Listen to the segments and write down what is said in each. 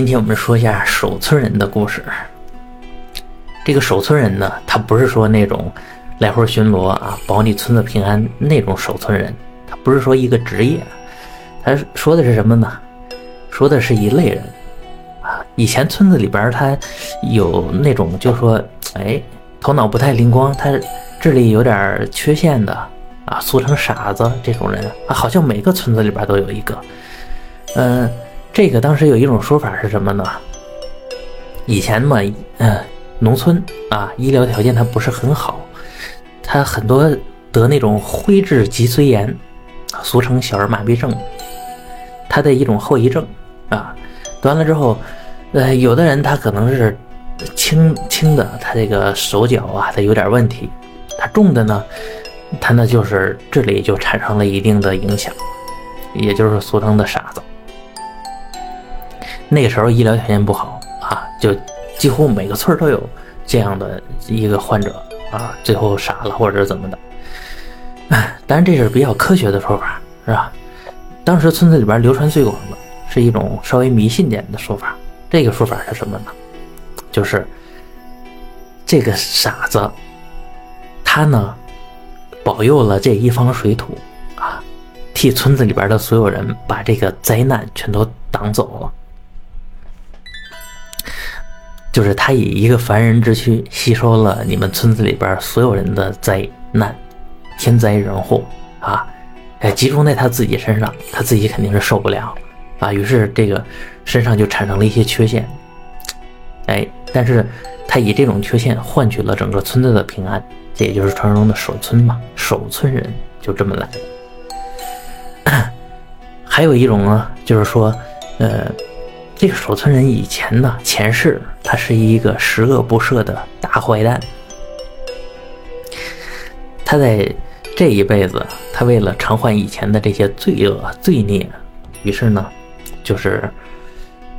今天我们说一下守村人的故事。这个守村人呢，他不是说那种来回巡逻啊，保你村子平安那种守村人，他不是说一个职业，他说的是什么呢？说的是一类人啊。以前村子里边他有那种就说，哎，头脑不太灵光，他智力有点缺陷的啊，俗称傻子这种人啊，好像每个村子里边都有一个，嗯。这个当时有一种说法是什么呢？以前嘛，嗯，农村啊，医疗条件它不是很好，他很多得那种灰质脊髓炎，俗称小儿麻痹症，它的一种后遗症啊。得完了之后，呃，有的人他可能是轻轻的，他这个手脚啊，他有点问题；他重的呢，他那就是智力就产生了一定的影响，也就是俗称的傻。那个时候医疗条件不好啊，就几乎每个村都有这样的一个患者啊，最后傻了或者怎么的。当然这是比较科学的说法，是吧？当时村子里边流传最广的是一种稍微迷信点的说法。这个说法是什么呢？就是这个傻子，他呢保佑了这一方水土啊，替村子里边的所有人把这个灾难全都挡走了。就是他以一个凡人之躯吸收了你们村子里边所有人的灾难、天灾人祸啊，哎，集中在他自己身上，他自己肯定是受不了啊。于是这个身上就产生了一些缺陷，哎，但是他以这种缺陷换取了整个村子的平安，这也就是传说中的守村嘛，守村人就这么来。还有一种呢，就是说，呃。这个守村人以前呢，前世他是一个十恶不赦的大坏蛋。他在这一辈子，他为了偿还以前的这些罪恶罪孽，于是呢，就是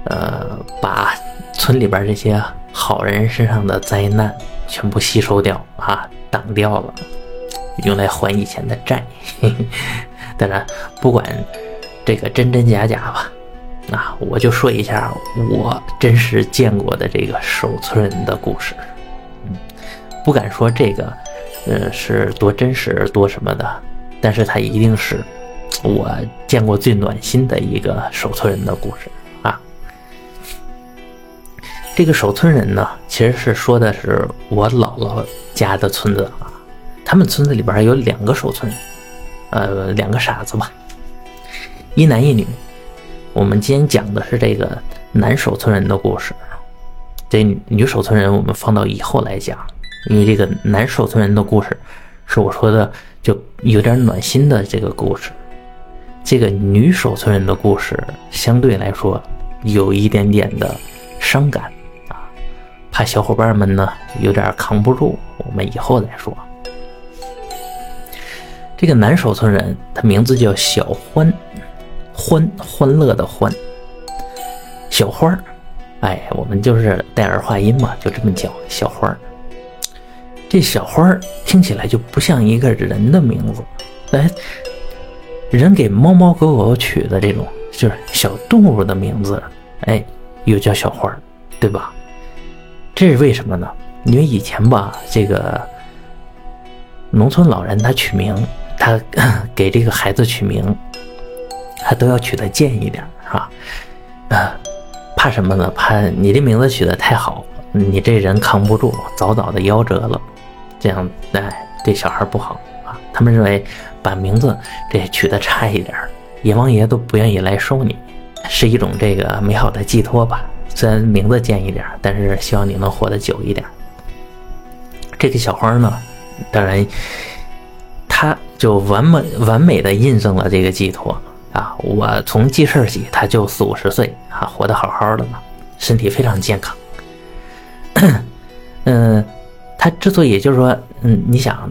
呃，把村里边这些好人身上的灾难全部吸收掉啊，挡掉了，用来还以前的债。当然，不管这个真真假假吧。啊，我就说一下我真实见过的这个守村人的故事。嗯，不敢说这个，呃，是多真实多什么的，但是它一定是我见过最暖心的一个守村人的故事啊。这个守村人呢，其实是说的是我姥姥家的村子啊。他们村子里边有两个守村，呃，两个傻子吧，一男一女。我们今天讲的是这个男守村人的故事，这女守村人我们放到以后来讲，因为这个男守村人的故事是我说的就有点暖心的这个故事，这个女守村人的故事相对来说有一点点的伤感啊，怕小伙伴们呢有点扛不住，我们以后再说。这个男守村人他名字叫小欢。欢欢乐的欢，小花儿，哎，我们就是带儿化音嘛，就这么叫小花儿。这小花儿听起来就不像一个人的名字，哎，人给猫猫狗狗取的这种就是小动物的名字，哎，又叫小花儿，对吧？这是为什么呢？因为以前吧，这个农村老人他取名，他 给这个孩子取名。他都要取得贱一点，是吧？啊，怕什么呢？怕你这名字取得太好，你这人扛不住，早早的夭折了，这样哎，对小孩不好啊。他们认为把名字这取得差一点，阎王爷都不愿意来收你，是一种这个美好的寄托吧。虽然名字贱一点，但是希望你能活得久一点。这个小花呢，当然，他就完美完美的印证了这个寄托。啊，我从记事起，他就四五十岁啊，活得好好的嘛，身体非常健康。嗯，他之所以就是说，嗯，你想，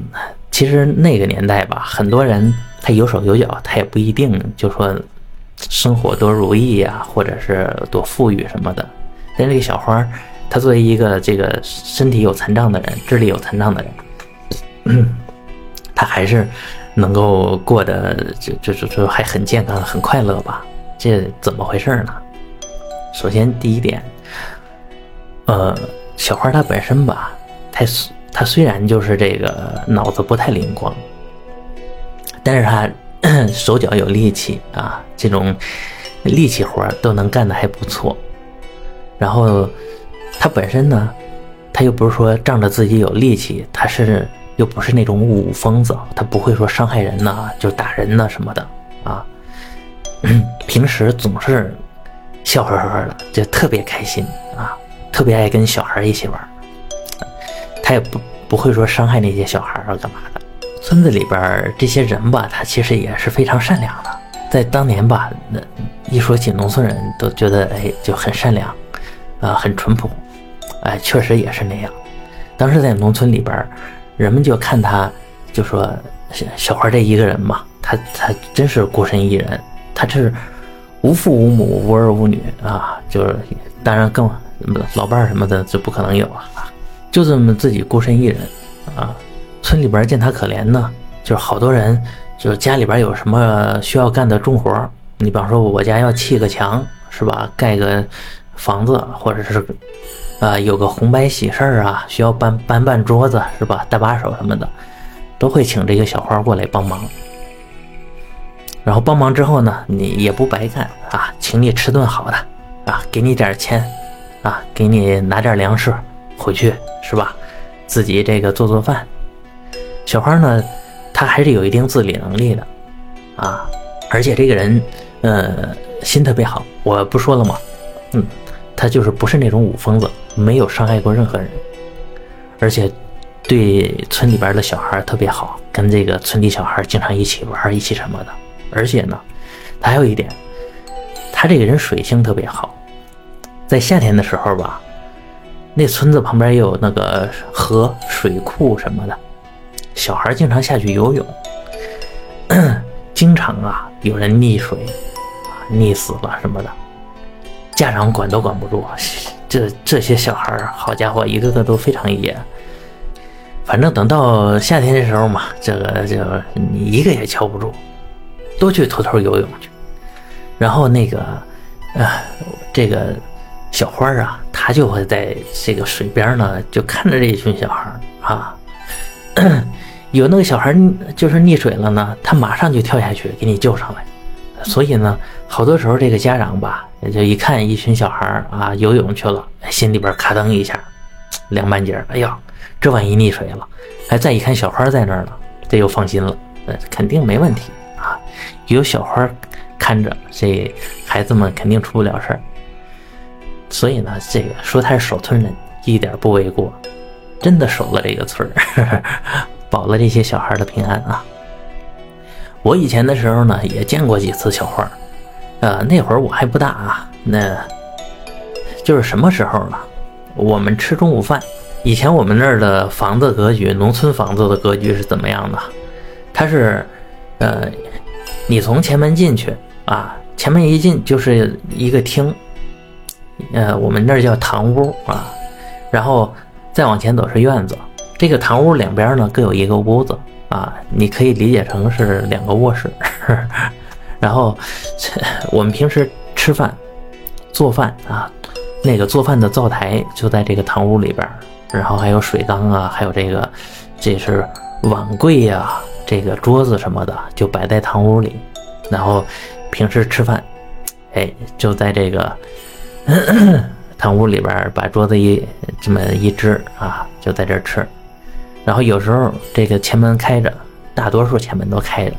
其实那个年代吧，很多人他有手有脚，他也不一定就说生活多如意呀，或者是多富裕什么的。但这个小花，他作为一个这个身体有残障的人，智力有残障的人，他还是。能够过得就就就就还很健康很快乐吧？这怎么回事呢？首先第一点，呃，小花她本身吧，她她虽然就是这个脑子不太灵光，但是她 手脚有力气啊，这种力气活都能干得还不错。然后她本身呢，她又不是说仗着自己有力气，她是又不是那种武疯子，他不会说伤害人呐，就打人呐什么的啊。平时总是笑呵呵的，就特别开心啊，特别爱跟小孩一起玩。他也不不会说伤害那些小孩啊，干嘛的。村子里边这些人吧，他其实也是非常善良的。在当年吧，那一说起农村人都觉得哎就很善良，啊很淳朴，哎确实也是那样。当时在农村里边，人们就看他，就说小小花这一个人嘛，他他真是孤身一人。他这是无父无母无儿无女啊，就是当然更老伴儿什么的就不可能有啊，就这么自己孤身一人啊。村里边见他可怜呢，就是好多人就是家里边有什么需要干的重活你比方说我家要砌个墙是吧，盖个房子，或者是啊有个红白喜事儿啊，需要搬搬搬桌子是吧，搭把手什么的，都会请这个小花过来帮忙。然后帮忙之后呢，你也不白干啊，请你吃顿好的啊，给你点钱啊，给你拿点粮食回去是吧？自己这个做做饭。小花呢，她还是有一定自理能力的啊，而且这个人呃心特别好。我不说了吗？嗯，他就是不是那种武疯子，没有伤害过任何人，而且对村里边的小孩特别好，跟这个村里小孩经常一起玩，一起什么的。而且呢，他还有一点，他这个人水性特别好，在夏天的时候吧，那村子旁边也有那个河水库什么的，小孩经常下去游泳，经常啊有人溺水，溺死了什么的，家长管都管不住，这这些小孩好家伙，一个个都非常野，反正等到夏天的时候嘛，这个就你一个也瞧不住。都去偷偷游泳去，然后那个，呃，这个小花啊，她就会在这个水边呢，就看着这一群小孩啊，有那个小孩就是溺水了呢，他马上就跳下去给你救上来。所以呢，好多时候这个家长吧，就一看一群小孩啊游泳去了，心里边咔噔一下，凉半截。哎呀，这万一溺水了，哎，再一看小花在那儿呢，这又放心了，呃，肯定没问题啊。有小花看着，这孩子们肯定出不了事儿。所以呢，这个说他是守村人一点不为过，真的守了这个村儿，保了这些小孩的平安啊。我以前的时候呢，也见过几次小花，呃，那会儿我还不大啊，那就是什么时候呢？我们吃中午饭，以前我们那儿的房子格局，农村房子的格局是怎么样的？它是，呃。你从前门进去啊，前门一进就是一个厅，呃，我们那儿叫堂屋啊，然后再往前走是院子。这个堂屋两边呢各有一个屋子啊，你可以理解成是两个卧室。然后 我们平时吃饭、做饭啊，那个做饭的灶台就在这个堂屋里边，然后还有水缸啊，还有这个这是碗柜呀。这个桌子什么的就摆在堂屋里，然后平时吃饭，哎，就在这个 堂屋里边把桌子一这么一支啊，就在这吃。然后有时候这个前门开着，大多数前门都开着。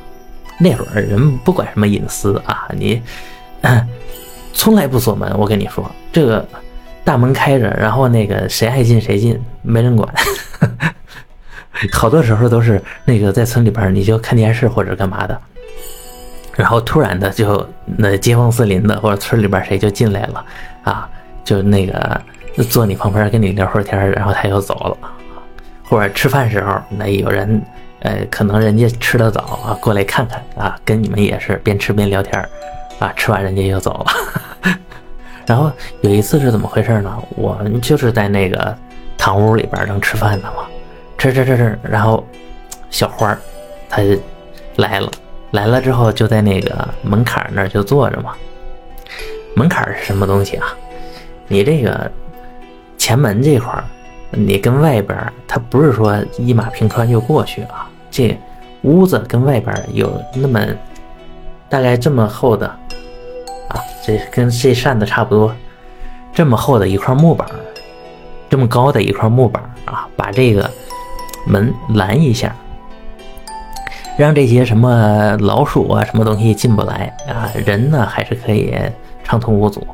那会儿人不管什么隐私啊，你从来不锁门。我跟你说，这个大门开着，然后那个谁爱进谁进，没人管。好多时候都是那个在村里边，你就看电视或者干嘛的，然后突然的就那街坊四邻的或者村里边谁就进来了啊，就那个坐你旁边跟你聊会儿天，然后他又走了，或者吃饭时候那有人，呃，可能人家吃的早啊，过来看看啊，跟你们也是边吃边聊天啊，吃完人家又走了。然后有一次是怎么回事呢？我们就是在那个堂屋里边正吃饭呢嘛。吃吃吃吃，然后小花儿她来了，来了之后就在那个门槛那儿就坐着嘛。门槛是什么东西啊？你这个前门这块儿，你跟外边儿，它不是说一马平川就过去啊。这屋子跟外边有那么大概这么厚的啊，这跟这扇子差不多，这么厚的一块木板，这么高的一块木板啊，把这个门拦一下，让这些什么老鼠啊、什么东西进不来啊，人呢还是可以畅通无阻。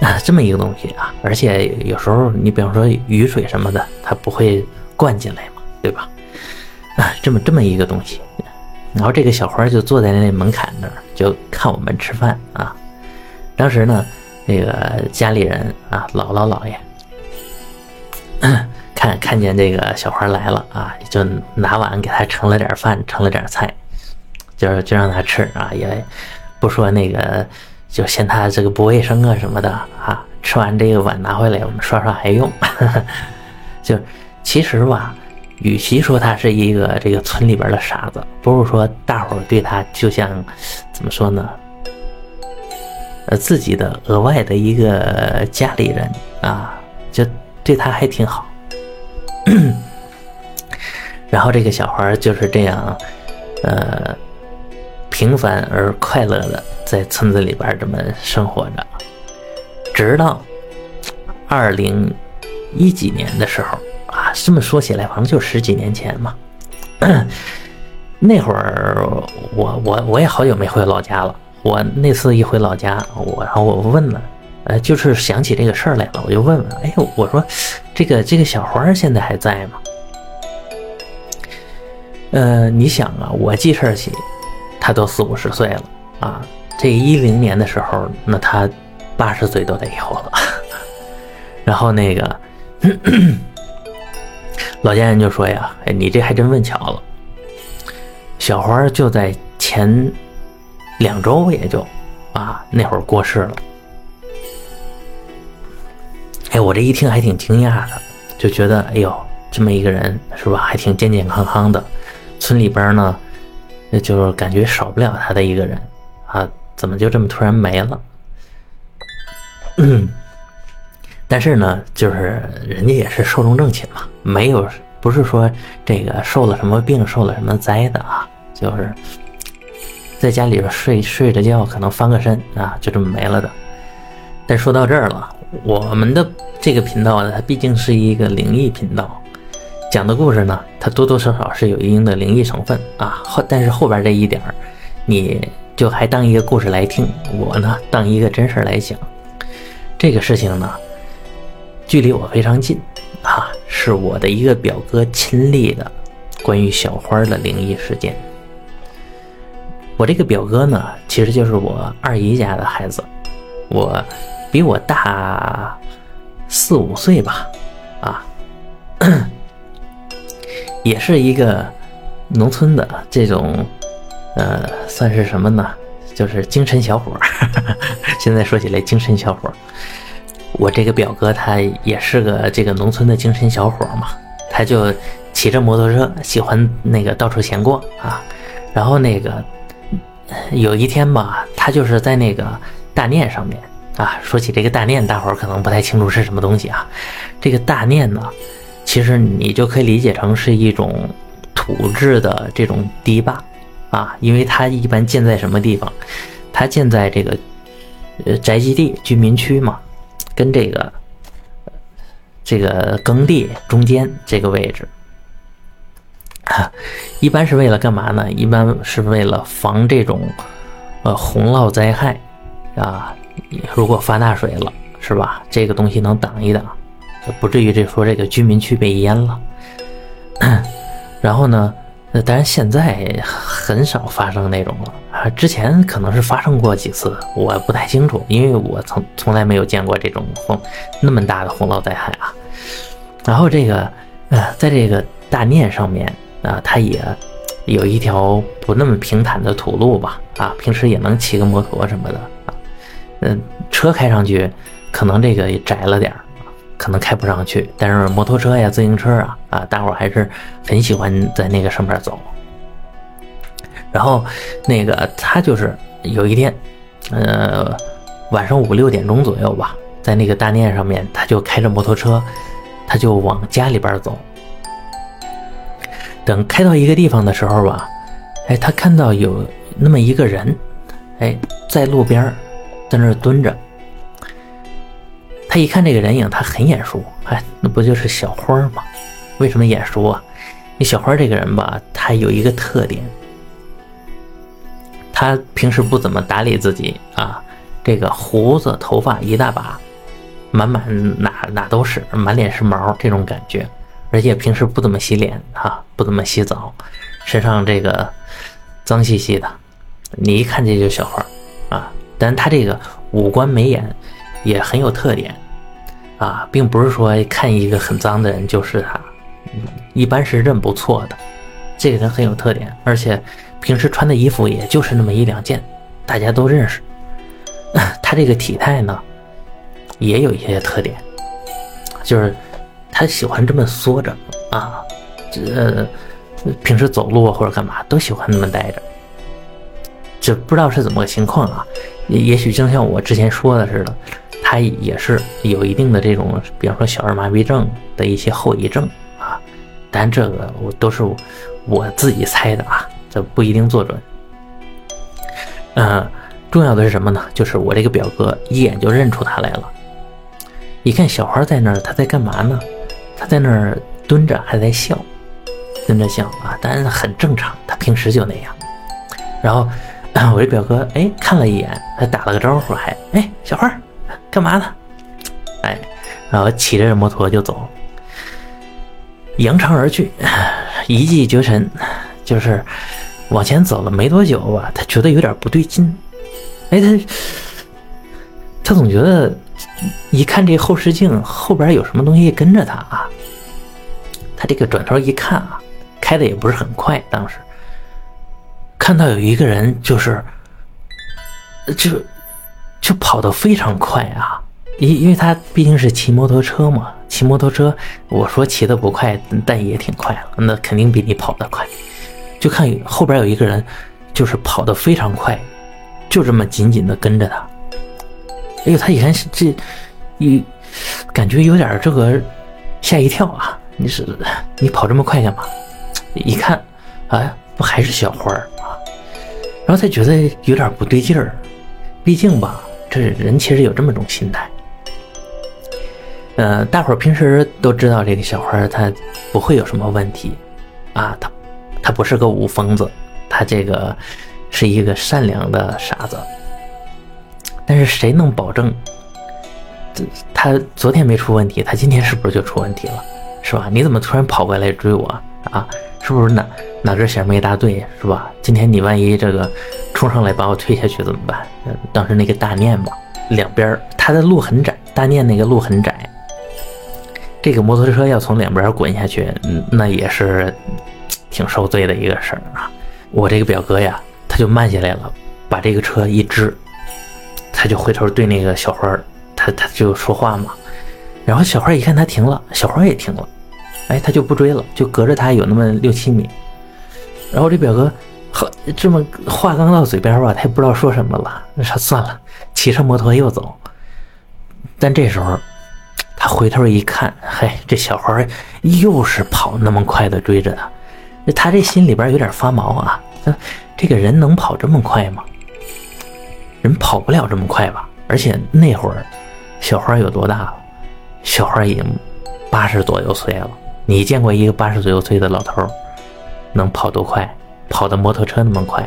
啊，这么一个东西啊，而且有时候你比方说雨水什么的，它不会灌进来嘛，对吧？啊，这么这么一个东西，然后这个小花就坐在那门槛那儿，就看我们吃饭啊。当时呢，那个家里人啊，姥姥姥爷看看见这个小花来了啊，就拿碗给他盛了点饭，盛了点菜，就就让他吃啊，也不说那个。就嫌他这个不卫生啊什么的啊，吃完这个碗拿回来我们刷刷还用。就其实吧，与其说他是一个这个村里边的傻子，不如说大伙对他就像怎么说呢？呃，自己的额外的一个家里人啊，就对他还挺好。然后这个小孩就是这样，呃。平凡而快乐的在村子里边这么生活着，直到二零一几年的时候这么说起来，反正就十几年前嘛。那会儿我我我也好久没回老家了。我那次一回老家，我然后我问了，呃，就是想起这个事儿来了，我就问问，哎，我说这个这个小花现在还在吗？呃，你想啊，我记事儿起。他都四五十岁了啊！这一零年的时候，那他八十岁都得有了。然后那个老家人就说呀：“哎，你这还真问巧了，小花就在前两周也就啊那会儿过世了。”哎，我这一听还挺惊讶的，就觉得哎呦，这么一个人是吧，还挺健健康康的，村里边呢。那就是感觉少不了他的一个人啊，怎么就这么突然没了？嗯，但是呢，就是人家也是寿终正寝嘛，没有不是说这个受了什么病、受了什么灾的啊，就是在家里边睡睡着觉，可能翻个身啊，就这么没了的。但说到这儿了，我们的这个频道呢，它毕竟是一个灵异频道。讲的故事呢，它多多少少是有一定的灵异成分啊。后但是后边这一点儿，你就还当一个故事来听，我呢当一个真事儿来讲。这个事情呢，距离我非常近啊，是我的一个表哥亲历的关于小花的灵异事件。我这个表哥呢，其实就是我二姨家的孩子，我比我大四五岁吧，啊。也是一个农村的这种，呃，算是什么呢？就是精神小伙儿。现在说起来，精神小伙儿，我这个表哥他也是个这个农村的精神小伙嘛。他就骑着摩托车，喜欢那个到处闲逛啊。然后那个有一天吧，他就是在那个大念上面啊。说起这个大念，大伙儿可能不太清楚是什么东西啊。这个大念呢？其实你就可以理解成是一种土质的这种堤坝啊，因为它一般建在什么地方？它建在这个呃宅基地居民区嘛，跟这个这个耕地中间这个位置，一般是为了干嘛呢？一般是为了防这种呃洪涝灾害啊，如果发大水了，是吧？这个东西能挡一挡。不至于这说这个居民区被淹了，然后呢，当然现在很少发生那种了啊。之前可能是发生过几次，我不太清楚，因为我从从来没有见过这种洪那么大的洪涝灾害啊。然后这个呃，在这个大念上面啊，它也有一条不那么平坦的土路吧啊，平时也能骑个摩托什么的啊，嗯，车开上去可能这个也窄了点儿。可能开不上去，但是摩托车呀、自行车啊，啊，大伙还是很喜欢在那个上面走。然后，那个他就是有一天，呃，晚上五六点钟左右吧，在那个大殿上面，他就开着摩托车，他就往家里边走。等开到一个地方的时候吧，哎，他看到有那么一个人，哎，在路边在那蹲着。他一看这个人影，他很眼熟，哎，那不就是小花吗？为什么眼熟啊？那小花这个人吧，他有一个特点，他平时不怎么打理自己啊，这个胡子头发一大把，满满哪哪都是，满脸是毛这种感觉，而且平时不怎么洗脸啊，不怎么洗澡，身上这个脏兮兮的，你一看这就小花啊，但他这个五官眉眼。也很有特点，啊，并不是说看一个很脏的人就是他，一般是认不错的。这个人很有特点，而且平时穿的衣服也就是那么一两件，大家都认识。他这个体态呢，也有一些特点，就是他喜欢这么缩着啊，这呃平时走路或者干嘛都喜欢那么待着，就不知道是怎么个情况啊？也也许就像我之前说的似的。他也是有一定的这种，比方说小儿麻痹症的一些后遗症啊，但这个我都是我自己猜的啊，这不一定做准。嗯，重要的是什么呢？就是我这个表哥一眼就认出他来了，一看小花在那儿，他在干嘛呢？他在那儿蹲着，还在笑，蹲着笑啊，当然很正常，他平时就那样。然后 我这表哥哎看了一眼，还打了个招呼，还哎小花。干嘛呢？哎，然后骑着摩托就走，扬长而去，一骑绝尘。就是往前走了没多久吧，他觉得有点不对劲。哎，他他总觉得一看这后视镜后边有什么东西跟着他啊。他这个转头一看啊，开的也不是很快，当时看到有一个人就是就。就跑得非常快啊，因因为他毕竟是骑摩托车嘛，骑摩托车，我说骑得不快，但也挺快了，那肯定比你跑得快。就看后边有一个人，就是跑得非常快，就这么紧紧的跟着他。哎呦，他一看这，一感觉有点这个吓一跳啊！你是你跑这么快干嘛？一看，哎，不还是小花儿啊？然后他觉得有点不对劲儿，毕竟吧。这人其实有这么种心态，呃，大伙儿平时都知道这个小花他不会有什么问题，啊，他，他不是个武疯子，他这个是一个善良的傻子。但是谁能保证，这他昨天没出问题，他今天是不是就出问题了？是吧？你怎么突然跑过来追我啊？是不是哪哪根弦没搭对，是吧？今天你万一这个冲上来把我推下去怎么办？当时那个大念嘛，两边它的路很窄，大念那个路很窄，这个摩托车要从两边滚下去，那也是挺受罪的一个事儿啊。我这个表哥呀，他就慢下来了，把这个车一支，他就回头对那个小花，他他就说话嘛，然后小花一看他停了，小花也停了。哎，他就不追了，就隔着他有那么六七米。然后这表哥，好，这么话刚到嘴边吧，他也不知道说什么了。那说算了，骑上摩托又走。但这时候，他回头一看，嘿，这小花又是跑那么快的追着他。他这心里边有点发毛啊。这个人能跑这么快吗？人跑不了这么快吧？而且那会儿，小花有多大了？小花已经八十左右岁了。你见过一个八十左右岁的老头能跑多快？跑的摩托车那么快，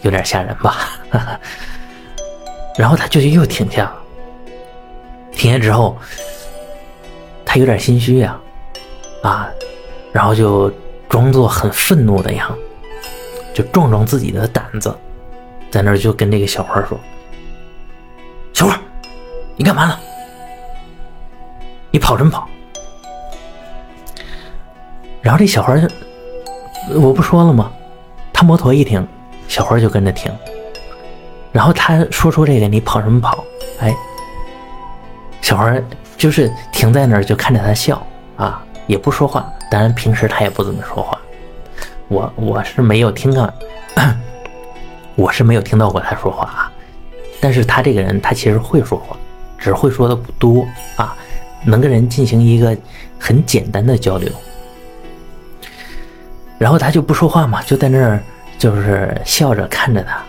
有点吓人吧？然后他就又停下，停下之后，他有点心虚呀，啊，然后就装作很愤怒的样子，就壮壮自己的胆子，在那就跟这个小花说：“小花，你干嘛呢？你跑什么跑？”然后这小花，我不说了吗？他摩托一停，小花就跟着停。然后他说出这个：“你跑什么跑？”哎，小花就是停在那儿，就看着他笑啊，也不说话。当然平时他也不怎么说话。我我是没有听到，我是没有听到过他说话啊。但是他这个人他其实会说话，只会说的不多啊，能跟人进行一个很简单的交流。然后他就不说话嘛，就在那儿就是笑着看着他。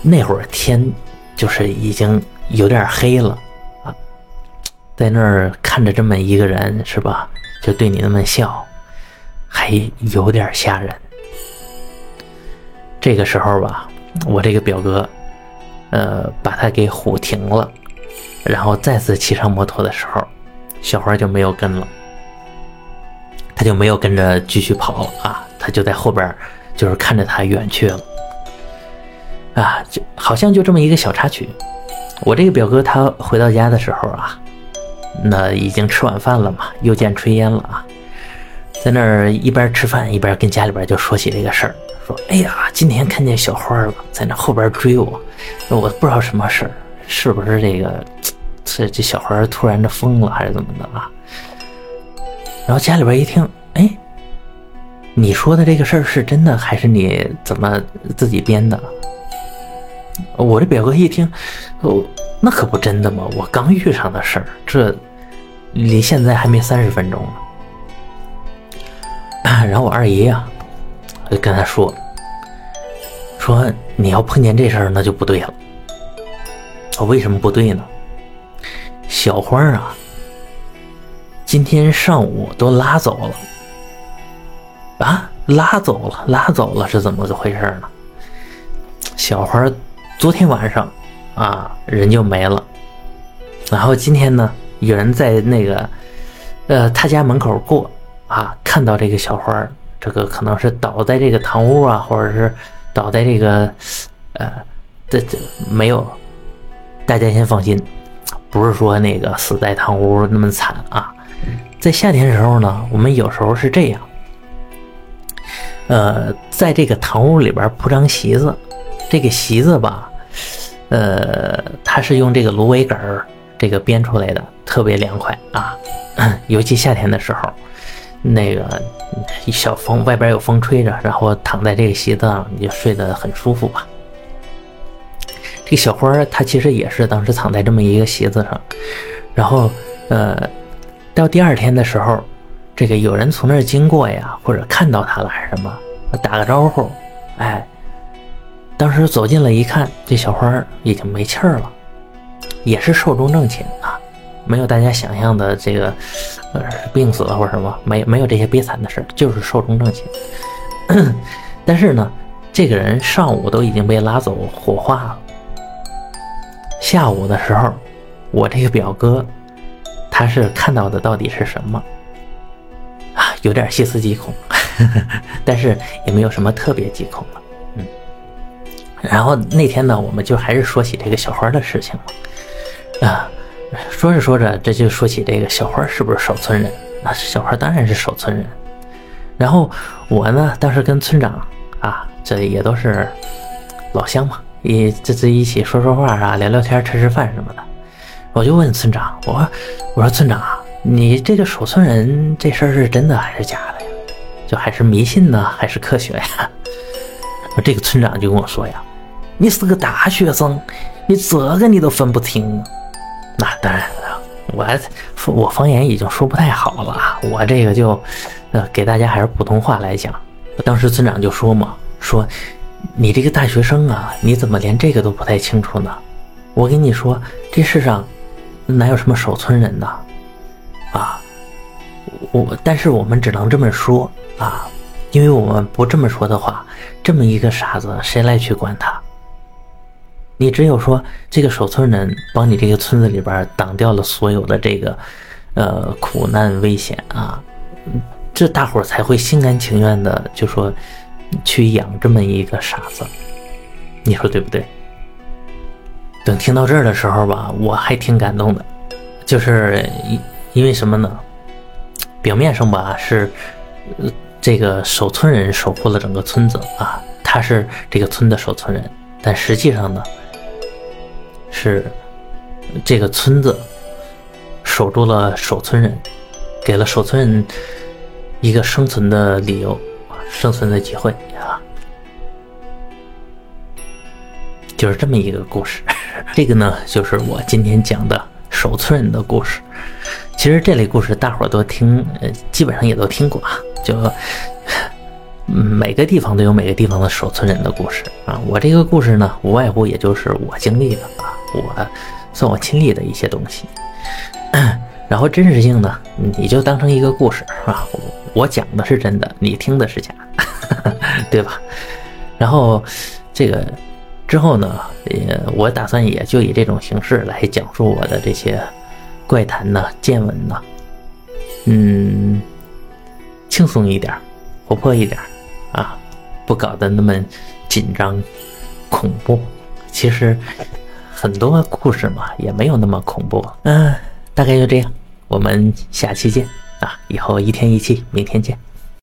那会儿天就是已经有点黑了啊，在那儿看着这么一个人是吧？就对你那么笑，还有点吓人。这个时候吧，我这个表哥，呃，把他给唬停了，然后再次骑上摩托的时候，小花就没有跟了。他就没有跟着继续跑啊，他就在后边，就是看着他远去了，啊，就好像就这么一个小插曲。我这个表哥他回到家的时候啊，那已经吃晚饭了嘛，又见炊烟了啊，在那儿一边吃饭一边跟家里边就说起这个事儿，说：“哎呀，今天看见小花了，在那后边追我，我不知道什么事儿，是不是这个这 这小花突然的疯了还是怎么的啊？”然后家里边一听，哎，你说的这个事儿是真的还是你怎么自己编的？我这表哥一听，哦，那可不真的吗？我刚遇上的事儿，这离现在还没三十分钟呢。然后我二姨呀，就跟他说，说你要碰见这事儿，那就不对了。我为什么不对呢？小花啊。今天上午都拉走了啊！拉走了，拉走了是怎么个回事呢？小花昨天晚上啊，人就没了。然后今天呢，有人在那个呃他家门口过啊，看到这个小花，这个可能是倒在这个堂屋啊，或者是倒在这个呃这这没有，大家先放心，不是说那个死在堂屋那么惨啊。在夏天的时候呢，我们有时候是这样，呃，在这个堂屋里边铺张席子，这个席子吧，呃，它是用这个芦苇杆这个编出来的，特别凉快啊，尤其夏天的时候，那个一小风，外边有风吹着，然后躺在这个席子上，你就睡得很舒服吧。这个小花，它其实也是当时躺在这么一个席子上，然后呃。到第二天的时候，这个有人从那儿经过呀，或者看到他了还是什么，打个招呼，哎，当时走进来一看，这小花已经没气儿了，也是寿终正寝啊，没有大家想象的这个呃病死了或者什么，没没有这些悲惨的事就是寿终正寝。但是呢，这个人上午都已经被拉走火化了，下午的时候，我这个表哥。他是看到的到底是什么啊？有点细思极恐，但是也没有什么特别极恐的。嗯，然后那天呢，我们就还是说起这个小花的事情了。啊，说着说着，这就说起这个小花是不是守村人？那小花当然是守村人。然后我呢，当时跟村长啊，这也都是老乡嘛，一这这一起说说话啊，聊聊天，吃吃饭什么的。我就问村长，我说：“我说村长啊，你这个守村人这事儿是真的还是假的呀？就还是迷信呢，还是科学呀？” 这个村长就跟我说呀：“你是个大学生，你这个你都分不清。”那当然了，我我方言已经说不太好了，我这个就呃给大家还是普通话来讲。当时村长就说嘛：“说你这个大学生啊，你怎么连这个都不太清楚呢？我跟你说，这世上……”哪有什么守村人呢？啊，我但是我们只能这么说啊，因为我们不这么说的话，这么一个傻子谁来去管他？你只有说这个守村人帮你这个村子里边挡掉了所有的这个呃苦难危险啊，这大伙才会心甘情愿的就说去养这么一个傻子，你说对不对？等听到这儿的时候吧，我还挺感动的，就是因因为什么呢？表面上吧是，这个守村人守护了整个村子啊，他是这个村的守村人，但实际上呢，是这个村子守住了守村人，给了守村人一个生存的理由，生存的机会啊。就是这么一个故事。这个呢，就是我今天讲的守村人的故事。其实这类故事大伙儿都听，呃，基本上也都听过啊。就每个地方都有每个地方的守村人的故事啊。我这个故事呢，无外乎也就是我经历的啊，我算我亲历的一些东西。然后真实性呢，你就当成一个故事啊。我讲的是真的，你听的是假，对吧？然后这个之后呢，也我打算也就以这种形式来讲述我的这些怪谈呢、见闻呢，嗯，轻松一点，活泼一点啊，不搞得那么紧张、恐怖。其实很多故事嘛，也没有那么恐怖。嗯，大概就这样，我们下期见。啊，以后一天一期，明天见。